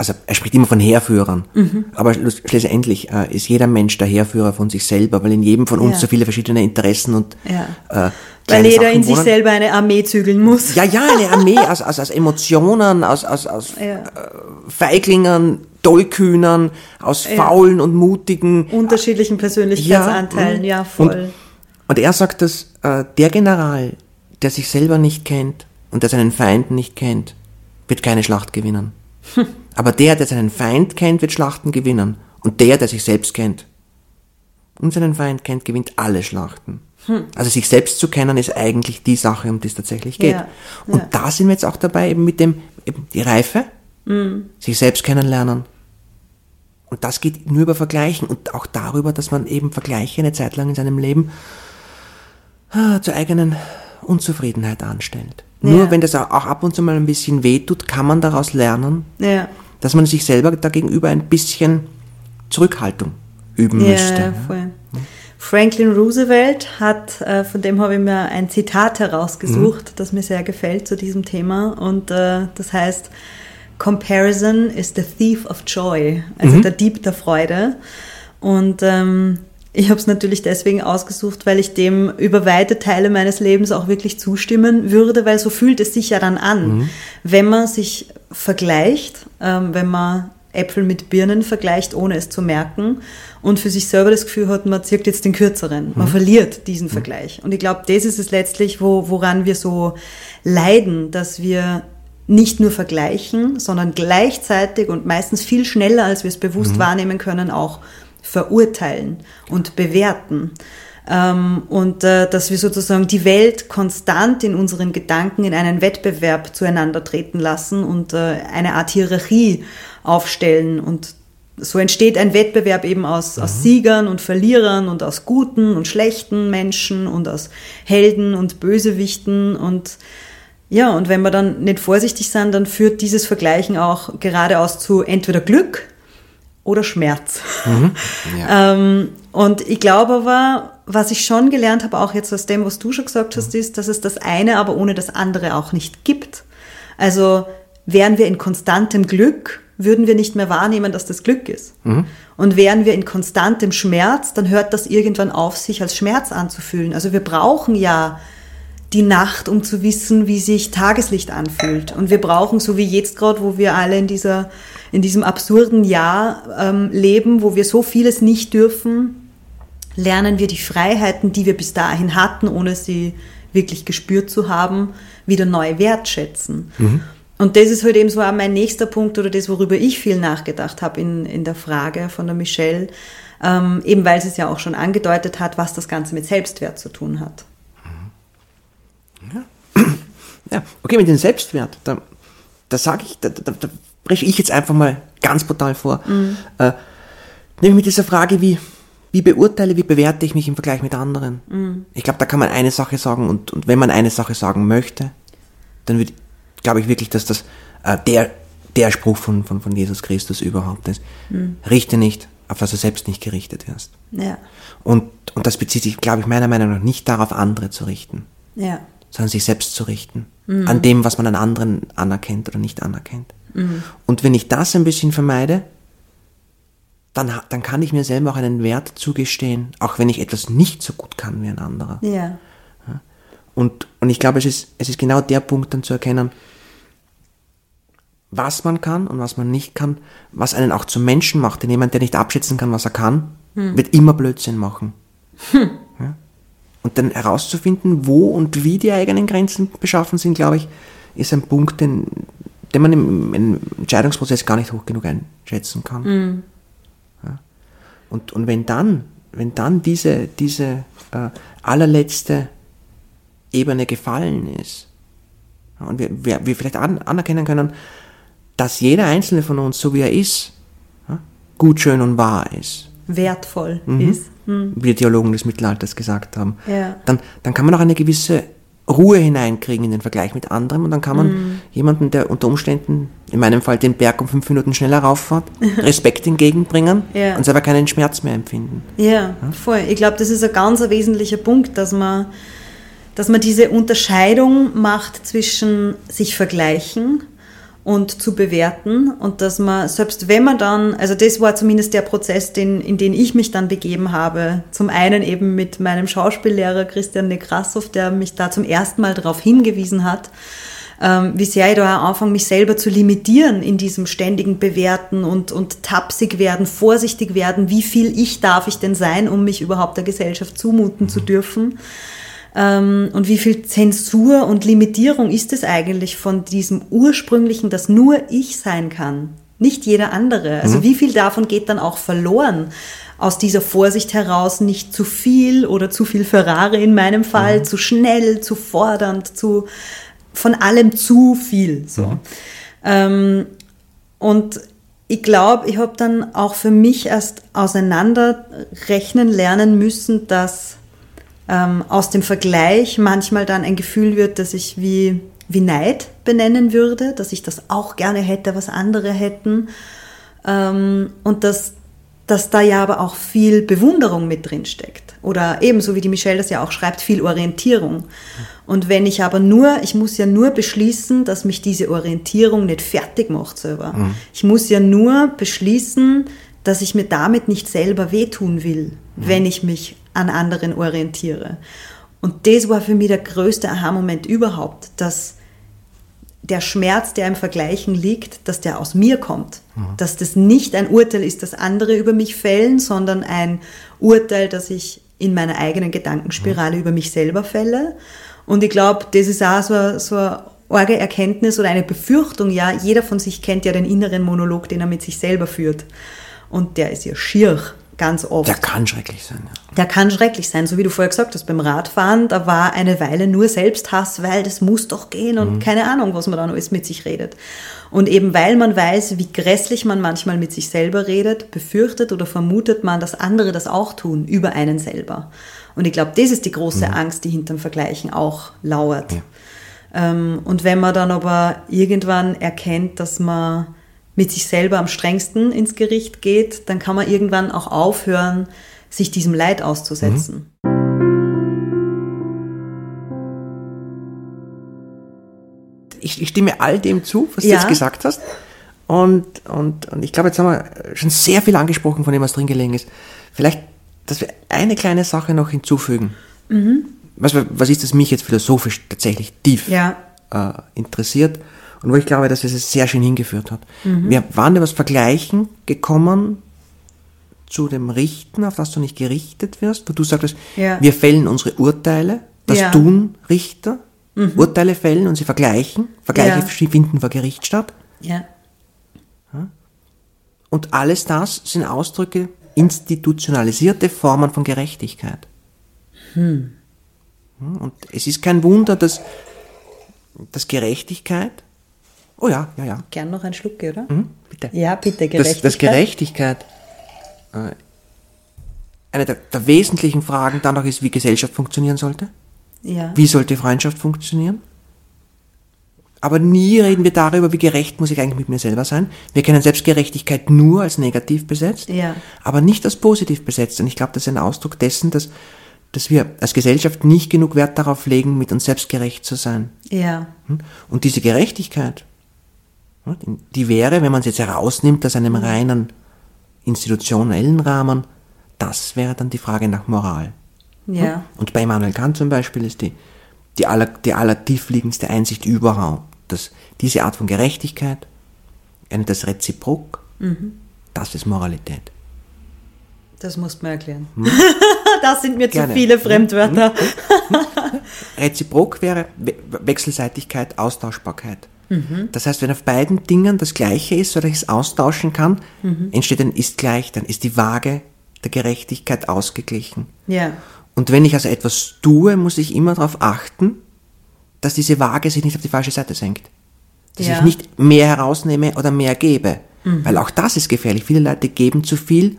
also er spricht immer von Heerführern, Mhm. aber schlussendlich äh, ist jeder Mensch der Heerführer von sich selber, weil in jedem von uns Ja. so viele verschiedene Interessen und Ja. äh, Weil jeder Sachen in sich wohnen. selber eine Armee zügeln muss. Ja, ja, eine Armee aus, aus, aus Emotionen, aus, aus, aus Ja. äh, Feiglingern, Tollkühnern, aus Faulen und Mutigen, Unterschiedlichen Persönlichkeitsanteilen, ja, voll. Und, und er sagt, dass äh, der General, der sich selber nicht kennt und der seinen Feind nicht kennt, wird keine Schlacht gewinnen. Aber der, der seinen Feind kennt, wird Schlachten gewinnen. Und der, der sich selbst kennt und seinen Feind kennt, gewinnt alle Schlachten. Also sich selbst zu kennen, ist eigentlich die Sache, um die es tatsächlich geht. Ja, Und ja. da sind wir jetzt auch dabei, eben mit dem, eben die Reife, sich selbst kennenlernen. Und das geht nur über Vergleichen und auch darüber, dass man eben Vergleiche eine Zeit lang in seinem Leben ah, zur eigenen Unzufriedenheit anstellt. Nur Ja. wenn das auch ab und zu mal ein bisschen wehtut, kann man daraus lernen, Ja. Dass man sich selber dagegenüber ein bisschen Zurückhaltung üben Ja, müsste. voll. Franklin Roosevelt hat, äh, von dem habe ich mir ein Zitat herausgesucht, das mir sehr gefällt zu diesem Thema. Und äh, das heißt, Comparison is the thief of joy, also der Dieb der Freude. Und ähm, ich habe es natürlich deswegen ausgesucht, weil ich dem über weite Teile meines Lebens auch wirklich zustimmen würde, weil so fühlt es sich ja dann an, wenn man sich vergleicht, ähm, wenn man Äpfel mit Birnen vergleicht, ohne es zu merken und für sich selber das Gefühl hat, man zirkt jetzt den kürzeren, man verliert diesen Vergleich. Und ich glaube, das ist es letztlich, wo, woran wir so leiden, dass wir nicht nur vergleichen, sondern gleichzeitig und meistens viel schneller, als wir es bewusst wahrnehmen können, auch verurteilen und bewerten. Ähm, und äh, dass wir sozusagen die Welt konstant in unseren Gedanken in einen Wettbewerb zueinander treten lassen und äh, eine Art Hierarchie aufstellen. Und so entsteht ein Wettbewerb eben aus, aus Siegern und Verlierern und aus guten und schlechten Menschen und aus Helden und Bösewichten und ja, und wenn wir dann nicht vorsichtig sind, dann führt dieses Vergleichen auch geradeaus zu entweder Glück oder Schmerz. Ja. ähm, und ich glaube aber, was ich schon gelernt habe, auch jetzt aus dem, was du schon gesagt hast, ist, dass es das eine aber ohne das andere auch nicht gibt. Also wären wir in konstantem Glück, würden wir nicht mehr wahrnehmen, dass das Glück ist. Und wären wir in konstantem Schmerz, dann hört das irgendwann auf, sich als Schmerz anzufühlen. Also wir brauchen ja die Nacht, um zu wissen, wie sich Tageslicht anfühlt. Und wir brauchen, so wie jetzt gerade, wo wir alle in dieser, in diesem absurden Jahr ähm, leben, wo wir so vieles nicht dürfen, lernen wir die Freiheiten, die wir bis dahin hatten, ohne sie wirklich gespürt zu haben, wieder neu wertschätzen. Und das ist halt eben so auch mein nächster Punkt oder das, worüber ich viel nachgedacht habe in, in der Frage von der Michelle, ähm, eben weil sie es ja auch schon angedeutet hat, was das Ganze mit Selbstwert zu tun hat. Ja, okay, mit dem Selbstwert, da, da sage ich, da, da, da breche ich jetzt einfach mal ganz brutal vor. Äh, nämlich mit dieser Frage, wie, wie beurteile, wie bewerte ich mich im Vergleich mit anderen? Ich glaube, da kann man eine Sache sagen und, und wenn man eine Sache sagen möchte, dann würde, glaube ich wirklich, dass das äh, der, der Spruch von, von, von Jesus Christus überhaupt ist. Richte nicht, auf was du selbst nicht gerichtet wirst. Ja, Und, und das bezieht sich, glaube ich, meiner Meinung nach nicht darauf, andere zu richten ja, sondern sich selbst zu richten. An dem, was man an anderen anerkennt oder nicht anerkennt. Und wenn ich das ein bisschen vermeide, dann, dann kann ich mir selber auch einen Wert zugestehen, auch wenn ich etwas nicht so gut kann wie ein anderer. ja, Und, und ich glaube, es ist, es ist genau der Punkt dann zu erkennen, was man kann und was man nicht kann, was einen auch zum Menschen macht. Denn jemand, der nicht abschätzen kann, was er kann, wird immer Blödsinn machen. Ja? Und dann herauszufinden, wo und wie die eigenen Grenzen beschaffen sind, glaube ich, ist ein Punkt, den, den man im, im Entscheidungsprozess gar nicht hoch genug einschätzen kann. Ja? Und, und wenn dann, wenn dann diese, diese äh, allerletzte Ebene gefallen ist, ja, und wir, wir, wir vielleicht an, anerkennen können, dass jeder einzelne von uns, so wie er ist, ja, gut, schön und wahr ist, wertvoll Mhm. ist. Hm. wie die Theologen des Mittelalters gesagt haben, Ja. dann, dann kann man auch eine gewisse Ruhe hineinkriegen in den Vergleich mit anderem und dann kann man Mhm. jemanden, der unter Umständen, in meinem Fall den Berg um fünf Minuten schneller rauffahrt, Respekt entgegenbringen Ja. und selber keinen Schmerz mehr empfinden. Ja, voll. Ich glaube, das ist ein ganz wesentlicher Punkt, dass man, dass man diese Unterscheidung macht zwischen sich vergleichen und zu bewerten und dass man, selbst wenn man dann, also das war zumindest der Prozess, den, in den ich mich dann begeben habe, zum einen eben mit meinem Schauspiellehrer Christian Nekrassow, der mich da zum ersten Mal darauf hingewiesen hat, ähm, wie sehr ich da anfange, mich selber zu limitieren in diesem ständigen Bewerten und, und tapsig werden, vorsichtig werden, wie viel ich darf ich denn sein, um mich überhaupt der Gesellschaft zumuten zu dürfen. Ähm, und wie viel Zensur und Limitierung ist es eigentlich von diesem ursprünglichen, das nur ich sein kann, nicht jeder andere. Also wie viel davon geht dann auch verloren? Aus dieser Vorsicht heraus nicht zu viel oder zu viel Ferrari in meinem Fall, zu schnell, zu fordernd, zu von allem zu viel. So. Ähm, und ich glaube, ich habe dann auch für mich erst auseinanderrechnen lernen müssen, dass ähm, aus dem Vergleich manchmal dann ein Gefühl wird, dass ich wie, wie Neid benennen würde, dass ich das auch gerne hätte, was andere hätten. Ähm, und dass, dass da ja aber auch viel Bewunderung mit drin steckt. Oder ebenso wie die Michelle das ja auch schreibt, viel Orientierung. Und wenn ich aber nur, ich muss ja nur beschließen, dass mich diese Orientierung nicht fertig macht selber. Mhm. Ich muss ja nur beschließen, dass ich mir damit nicht selber wehtun will, mhm. wenn ich mich an anderen orientiere. Und das war für mich der größte Aha-Moment überhaupt, dass der Schmerz, der im Vergleichen liegt, dass der aus mir kommt. Mhm. Dass das nicht ein Urteil ist, das andere über mich fällen, sondern ein Urteil, das ich in meiner eigenen Gedankenspirale mhm. über mich selber fälle. Und ich glaube, das ist auch so, so eine arge Erkenntnis oder eine Befürchtung, ja, jeder von sich kennt ja den inneren Monolog, den er mit sich selber führt. Und der ist ja schier ganz oft. Der kann schrecklich sein. Ja. Der kann schrecklich sein, so wie du vorher gesagt hast, beim Radfahren, da war eine Weile nur Selbsthass, weil das muss doch gehen und mhm. keine Ahnung, was man dann alles mit sich redet. Und eben weil man weiß, wie grässlich man manchmal mit sich selber redet, befürchtet oder vermutet man, dass andere das auch tun, über einen selber. Und ich glaube, das ist die große mhm. Angst, die hinterm Vergleichen auch lauert. Ja. Ähm, und wenn man dann aber irgendwann erkennt, dass man mit sich selber am strengsten ins Gericht geht, dann kann man irgendwann auch aufhören, sich diesem Leid auszusetzen. Mhm. Ich, ich, stimme all dem zu, was ja. du jetzt gesagt hast. Und, und, und ich glaube, jetzt haben wir schon sehr viel angesprochen, von dem was drin gelegen ist. Vielleicht, dass wir eine kleine Sache noch hinzufügen. Mhm. Was, was ist das mich jetzt philosophisch tatsächlich tief ja. äh, interessiert? Und wo ich glaube, dass es es sehr schön hingeführt hat. Mhm. Wir waren über das Vergleichen gekommen zu dem Richten, auf das du nicht gerichtet wirst, wo du sagtest, ja. wir fällen unsere Urteile, das ja. tun Richter, mhm. Urteile fällen und sie vergleichen. Vergleiche ja. finden vor Gericht statt. Ja. Und alles das sind Ausdrücke, institutionalisierte Formen von Gerechtigkeit. Hm. Und es ist kein Wunder, dass, dass Gerechtigkeit Oh ja, ja, ja. Gern noch ein Schluck, oder? Mhm, bitte. Ja, bitte, Gerechtigkeit. Dass, dass Gerechtigkeit äh, eine der, der, wesentlichen Fragen dann auch ist, wie Gesellschaft funktionieren sollte. Ja. Wie sollte Freundschaft funktionieren? Aber nie reden wir darüber, wie gerecht muss ich eigentlich mit mir selber sein. Wir kennen Selbstgerechtigkeit nur als negativ besetzt, ja. aber nicht als positiv besetzt. Und ich glaube, das ist ein Ausdruck dessen, dass, dass wir als Gesellschaft nicht genug Wert darauf legen, mit uns selbst gerecht zu sein. Ja. Hm? Und diese Gerechtigkeit, die wäre, wenn man es jetzt herausnimmt aus einem reinen institutionellen Rahmen, das wäre dann die Frage nach Moral. Ja. Und bei Immanuel Kant zum Beispiel ist die, die, aller, die allertiefliegendste Einsicht überhaupt, dass diese Art von Gerechtigkeit, das Reziprok, mhm. das ist Moralität. Das musst du mir erklären. Hm? das sind mir Gerne. zu viele Fremdwörter. Hm? Reziprok wäre Wechselseitigkeit, Austauschbarkeit. Mhm. Das heißt, wenn auf beiden Dingen das Gleiche ist oder ich es austauschen kann, mhm. entsteht ein Ist gleich, dann ist die Waage der Gerechtigkeit ausgeglichen. Ja. Und wenn ich also etwas tue, muss ich immer darauf achten, dass diese Waage sich nicht auf die falsche Seite senkt. Dass ja. ich nicht mehr herausnehme oder mehr gebe. Mhm. Weil auch das ist gefährlich. Viele Leute geben zu viel,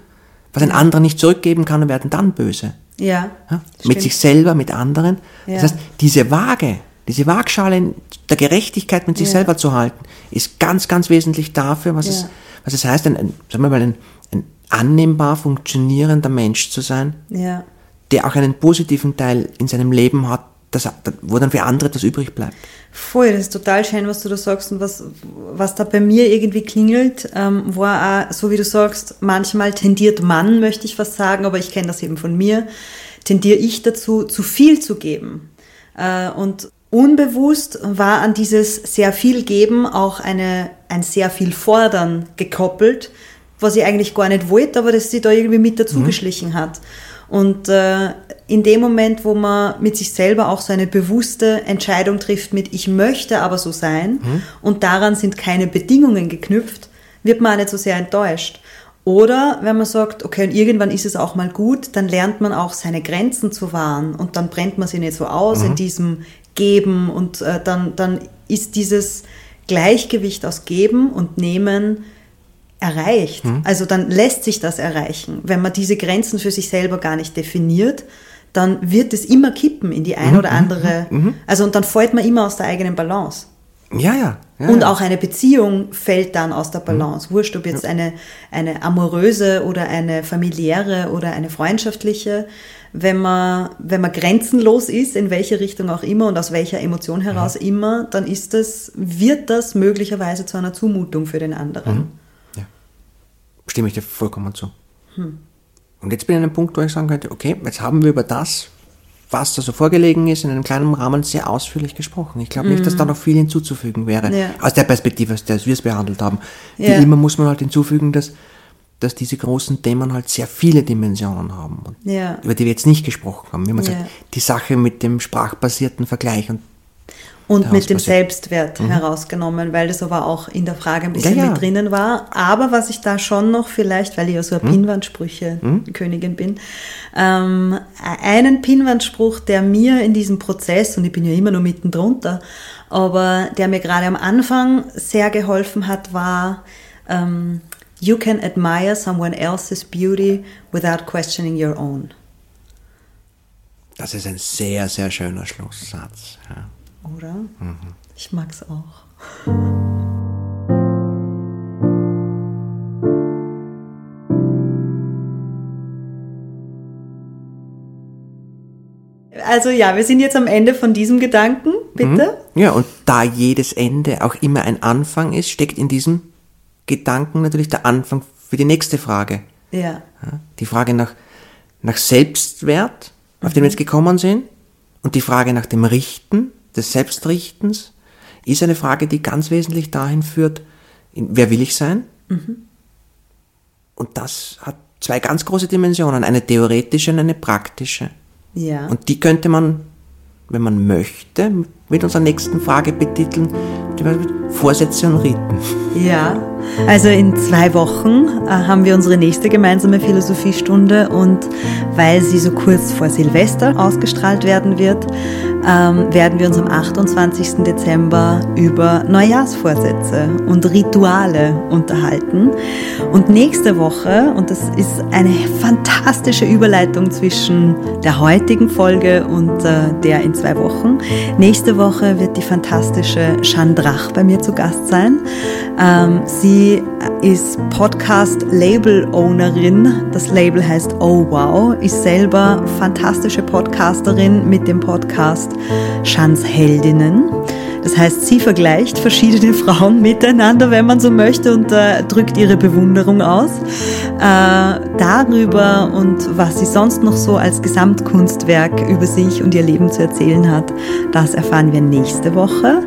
was ein anderer nicht zurückgeben kann und werden dann böse. Ja. ja? Mit sich selber, mit anderen. Ja. Das heißt, diese Waage, diese Waagschale der Gerechtigkeit mit sich ja. selber zu halten, ist ganz, ganz wesentlich dafür, was, ja. es, was es heißt, ein, ein, sagen wir mal, ein, ein annehmbar funktionierender Mensch zu sein, ja. der auch einen positiven Teil in seinem Leben hat, das, wo dann für andere etwas übrig bleibt. Voll, das ist total schön, was du da sagst und was, was da bei mir irgendwie klingelt, ähm, war auch, so wie du sagst, manchmal tendiert man, möchte ich fast sagen, aber ich kenne das eben von mir, tendiere ich dazu, zu viel zu geben. Äh, und Unbewusst war an dieses sehr viel geben auch eine, ein sehr viel fordern gekoppelt, was ich eigentlich gar nicht wollte, aber das sie da irgendwie mit dazu mhm. geschlichen hat. Und äh, in dem Moment, wo man mit sich selber auch so eine bewusste Entscheidung trifft mit ich möchte aber so sein mhm. und daran sind keine Bedingungen geknüpft, wird man auch nicht so sehr enttäuscht. Oder wenn man sagt, okay, und irgendwann ist es auch mal gut, dann lernt man auch seine Grenzen zu wahren und dann brennt man sie nicht so aus mhm. in diesem geben und äh, dann, dann ist dieses Gleichgewicht aus Geben und Nehmen erreicht. Mhm. Also dann lässt sich das erreichen. Wenn man diese Grenzen für sich selber gar nicht definiert, dann wird es immer kippen in die ein oder andere. Also und dann fällt man immer aus der eigenen Balance. Ja, ja. ja Und ja. auch eine Beziehung fällt dann aus der Balance. Wurscht, ob jetzt eine, eine amoröse oder eine familiäre oder eine freundschaftliche. Wenn man, wenn man grenzenlos ist, in welche Richtung auch immer und aus welcher Emotion heraus immer, dann ist das, wird das möglicherweise zu einer Zumutung für den anderen. Stimme ich dir vollkommen zu. Und jetzt bin ich an einem Punkt, wo ich sagen könnte, okay, jetzt haben wir über das, was da so vorgelegen ist, in einem kleinen Rahmen sehr ausführlich gesprochen. Ich glaube nicht, dass da noch viel hinzuzufügen wäre. Ja. Aus der Perspektive, aus der wir es behandelt haben. Wie Ja. immer muss man halt hinzufügen, dass, dass diese großen Themen halt sehr viele Dimensionen haben. Und Ja. Über die wir jetzt nicht gesprochen haben. Wie man Ja. sagt, die Sache mit dem sprachbasierten Vergleich und Und mit dem. Selbstwert herausgenommen, weil das aber auch in der Frage ein bisschen Ja, ja. mit drinnen war. Aber was ich da schon noch vielleicht, weil ich ja so eine Pinwandsprüche-Königin bin, ähm, einen Pinwandspruch, der mir in diesem Prozess, und ich bin ja immer nur mitten drunter, aber der mir gerade am Anfang sehr geholfen hat, war, ähm, You can admire someone else's beauty without questioning your own. das ist ein sehr, sehr schöner Schlusssatz. Ja. Oder? Ich mag's auch. Also ja, wir sind jetzt am Ende von diesem Gedanken, bitte. Ja, und da jedes Ende auch immer ein Anfang ist, steckt in diesem Gedanken natürlich der Anfang für die nächste Frage. Ja. Die Frage nach, nach Selbstwert, auf den wir jetzt gekommen sind, und die Frage nach dem Richten, des Selbstrichtens, ist eine Frage, die ganz wesentlich dahin führt, in, wer will ich sein? Und das hat zwei ganz große Dimensionen, eine theoretische und eine praktische. Ja. Und die könnte man, wenn man möchte, mit unserer nächsten Frage betiteln, Vorsätze und Riten. Ja, also in zwei Wochen äh, haben wir unsere nächste gemeinsame Philosophiestunde und weil sie so kurz vor Silvester ausgestrahlt werden wird, ähm, werden wir uns am 28. Dezember über Neujahrsvorsätze und Rituale unterhalten. Und nächste Woche, und das ist eine fantastische Überleitung zwischen der heutigen Folge und äh, der in zwei Wochen, nächste Woche wird die fantastische Chandrach bei mir zu Gast sein. Ähm, sie ist Podcast-Label-Ownerin. Das Label heißt Oh Wow, ist selber fantastische Podcasterin mit dem Podcast Chans Heldinnen. Das heißt, sie vergleicht verschiedene Frauen miteinander, wenn man so möchte, und äh, drückt ihre Bewunderung aus. Äh, darüber und was sie sonst noch so als Gesamtkunstwerk über sich und ihr Leben zu erzählen hat, das erfahren wir nächste Woche.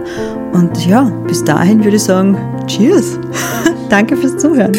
Und ja, bis dahin würde ich sagen, Cheers. Danke fürs Zuhören.